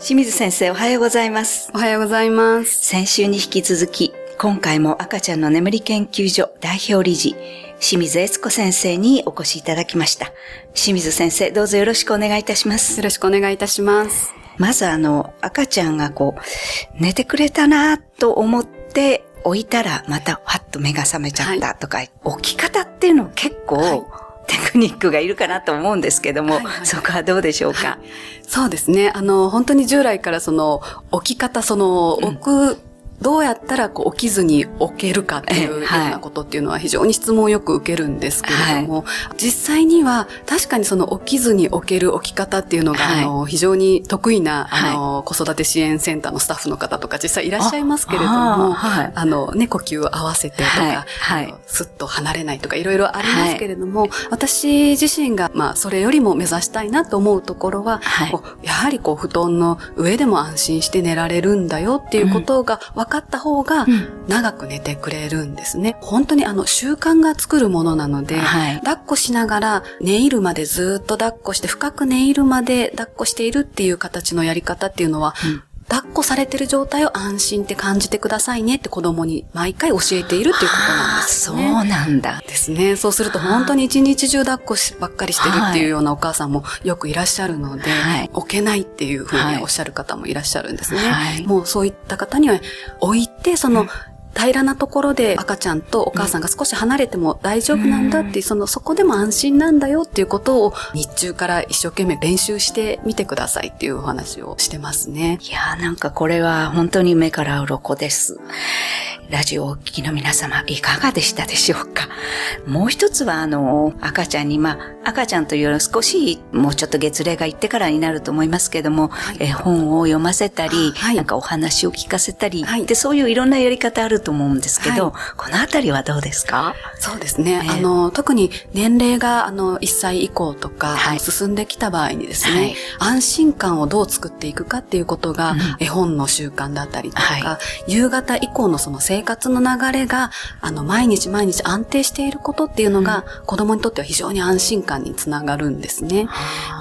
清水先生おはようございます。おはようございます。先週に引き続き、今回も赤ちゃんの眠り研究所代表理事、清水悦子先生にお越しいただきました。清水先生、どうぞよろしくお願いいたしますよ。ろしくお願いいたします。まずあの、赤ちゃんがこう、寝てくれたなと思って置いたら、また、はっと目が覚めちゃったとか、置き方っていうの結構、はいテクニックがいるかなと思うんですけども、はいはいそこはどうでしょうか？そうですね。あの、本当に従来からその、置き方、その、置く、どうやったらこう起きずに置けるかっていうようなことっていうのは非常に質問をよく受けるんですけれども、実際には確かにその起きずに置ける置き方っていうのが、はい。あの非常に得意な、はい。あの子育て支援センターのスタッフの方とか実際いらっしゃいますけれども、ああはい。あのね、呼吸を合わせてとか、はい。はい。あのスッと離れないとかいろいろありますけれども、私自身が、まあ、それよりも目指したいなと思うところは、やはりこう、布団の上でも安心して寝られるんだよっていうことが分かった方が、長く寝てくれるんですね。本当にあの、習慣が作るものなので、はい。抱っこしながら寝入るまでずっと抱っこして、深く寝入るまで抱っこしているっていう形のやり方っていうのは、抱っこされてる状態を安心って感じてくださいねって子供に毎回教えているっていうことなんですよね。そうなんだ。ですね。そうすると本当に一日中抱っこしばっかりしてるっていうようなお母さんもよくいらっしゃるので、はい置けないっていうふうはいにおっしゃる方もいらっしゃるんですね。はいもうそういった方には置いて、その、平らなところで赤ちゃんとお母さんが少し離れても大丈夫なんだっていう、その、そこでも安心なんだよっていうことを日中から一生懸命練習してみてくださいっていうお話をしてますね。いやーなんかこれは本当に目から鱗です。ラジオをお聞きの皆様、いかがでしたでしょうか？もう一つは、あの、赤ちゃんに、まあ、赤ちゃんというより少し、もうちょっと月齢がいってからになると思いますけども、絵本を読ませたり、はい。なんかお話を聞かせたり、はい。で、そういういろんなやり方あると思うんですけど、はこのあたりはどうですか？そうですね。ええあの、特に年齢が、あの、1歳以降とか、はい。進んできた場合にですね、はい。安心感をどう作っていくかっていうことが、うん。絵本の習慣だったりとか、は夕方以降のその生活の流れが、あの、毎日毎日安定していることっていうのが、子供にとっては非常に安心感につながるんですね。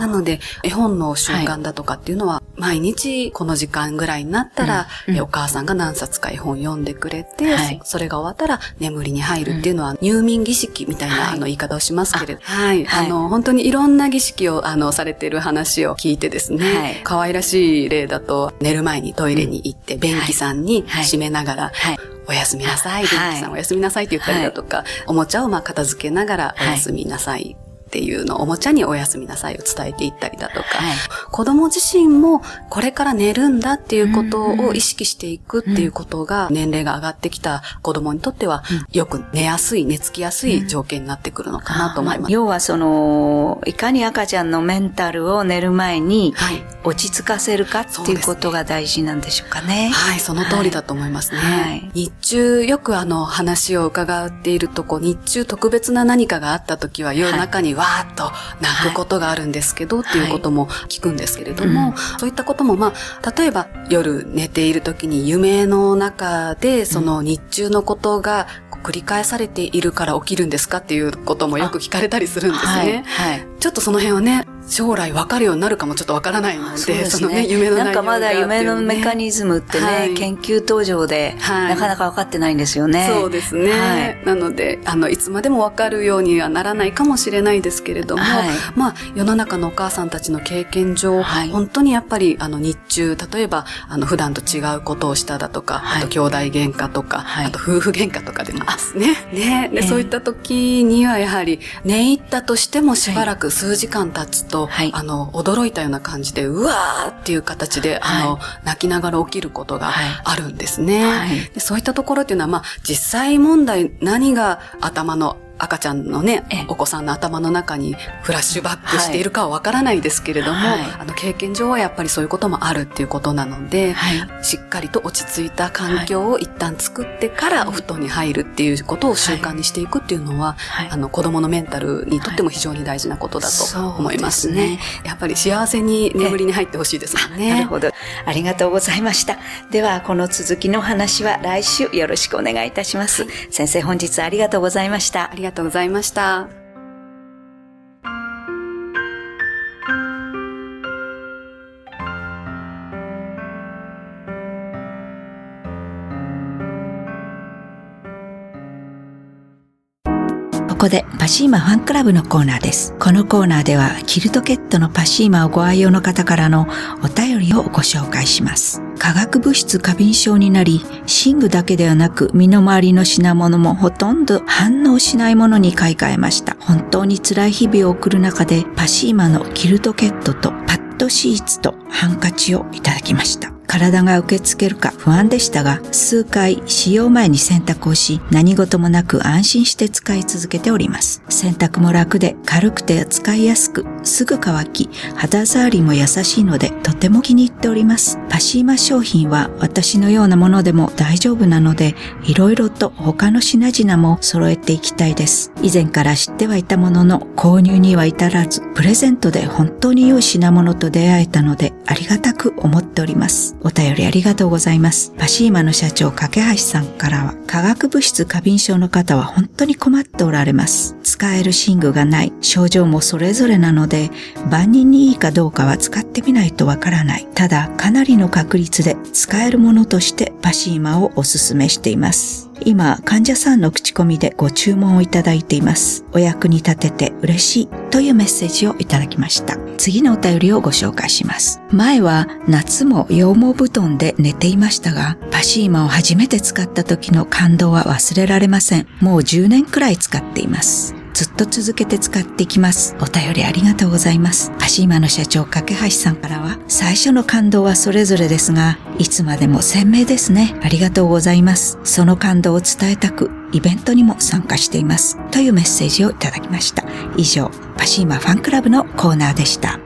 なので、絵本の習慣だとかっていうのは、毎日この時間ぐらいになったら、うん。うん。えお母さんが何冊か絵本読んでくれて、はい。そそれが終わったら眠りに入るっていうのは、入眠儀式みたいな、はい。あの言い方をしますけれど、はい、はい。あの、本当にいろんな儀式を、あの、されている話を聞いてですね、はい。可愛らしい例だと、寝る前にトイレに行って、便器さんにはい。閉めながら、はい。おやすみなさい、はい。便器さんおやすみなさいって言ったりだとか、おもちゃをまあ片付けながらおやすみなさいっていうのを、おもちゃにおやすみなさいを伝えていったりだとか、はい子供自身もこれから寝るんだっていうことを意識していくっていうことが年齢が上がってきた子供にとってはよく寝やすい、寝つきやすい条件になってくるのかなと思います。要はその、いかに赤ちゃんのメンタルを寝る前にはい。落ち着かせるかっていうことが大事なんでしょうかね。はい、その通りだと思いますね。はい日中、よくあの話を伺っていると、こう日中特別な何かがあった時は夜中にわーっと泣くことがあるんですけど、っていうことも聞くんですけれども、そういったこともまあ、例えば夜寝ている時に夢の中でその日中のことが繰り返されているから起きるんですかっていうこともよく聞かれたりするんですはい。ね。はい。ちょっとその辺をね、将来分かるようになるかもちょっと分からないので、そうですのね、夢の内容がなんかまだ夢のメカズニズムってね、はい。研究途上で、はい。なかなか分かってないんですよね。そうですね。はい。なので、あの、いつまでもわかるようにはならないかもしれないですけれども、はい。まあ、世の中のお母さんたちの経験上、はい。本当にやっぱり、あの、日中、例えば、あの、普段と違うことをしただとか、はい。あと、兄弟喧嘩とか、はい。あと、夫婦喧嘩とかでもですね。ね。えそういった時には、やはり、寝入ったとしてもしばらく数時間経つと、はい。あの、驚いたような感じで、うわーっていう形で、あの、泣きながら起きることがはい。あるんですね。はい。でそういったところっていうのは、まあ、実際問題何が頭の赤ちゃんのねええ、お子さんの頭の中にフラッシュバックしているかはわからないですけれども、はいあの経験上はやっぱりそういうこともあるっていうことなので、はいしっかりと落ち着いた環境を一旦作ってからお布団に入るっていうことを習慣にしていくっていうのは、はいあの子供のメンタルにとっても非常に大事なことだと思いますね。すねやっぱり幸せに眠りに入ってほしいですもんね。なるほど。ありがとうございました。では、この続きのお話は来週よろしくお願いいたします。先生、本日ありがとうございましたあ。りがとうございました。ここでパシーマファンクラブのコーナーです。このコーナーではキルトケットのパシーマをご愛用の方からのお便りをご紹介します。化学物質過敏症になり、寝具だけではなく身の回りの品物もほとんど反応しないものに買い替えました。本当に辛い日々を送る中でパシーマのキルトケットとパッドシーツとハンカチをいただきました。体が受け付けるか不安でしたが、数回使用前に洗濯をし、何事もなく安心して使い続けております。洗濯も楽で軽くて使いやすく、すぐ乾き、肌触りも優しいので、とても気に入っております。パシーマ商品は私のようなものでも大丈夫なので、いろいろと他の品々も揃えていきたいです。以前から知ってはいたものの、購入には至らず、プレゼントで本当に良い品物と出会えたので、ありがたく思っております。お便りありがとうございます。パシーマの社長、架橋さんからは、化学物質過敏症の方は本当に困っておられます。使える寝具がない、症状もそれぞれなので、万人にいいかどうかは使ってみないとわからない。ただ、かなりの確率で使えるものとしてパシーマをおすすめしています。今、患者さんの口コミでご注文をいただいています。お役に立てて嬉しいというメッセージをいただきました。次のお便りをご紹介します。前は夏も羊毛布団で寝ていましたが、パシーマを初めて使った時の感動は忘れられません。もう10年くらい使っています。ずっと続けて使っていきます。お便りありがとうございます。パシーマの社長、架橋さんからは、最初の感動はそれぞれですが、いつまでも鮮明ですね。ありがとうございます。その感動を伝えたく、イベントにも参加しています。というメッセージをいただきました。以上、パシーマファンクラブのコーナーでした。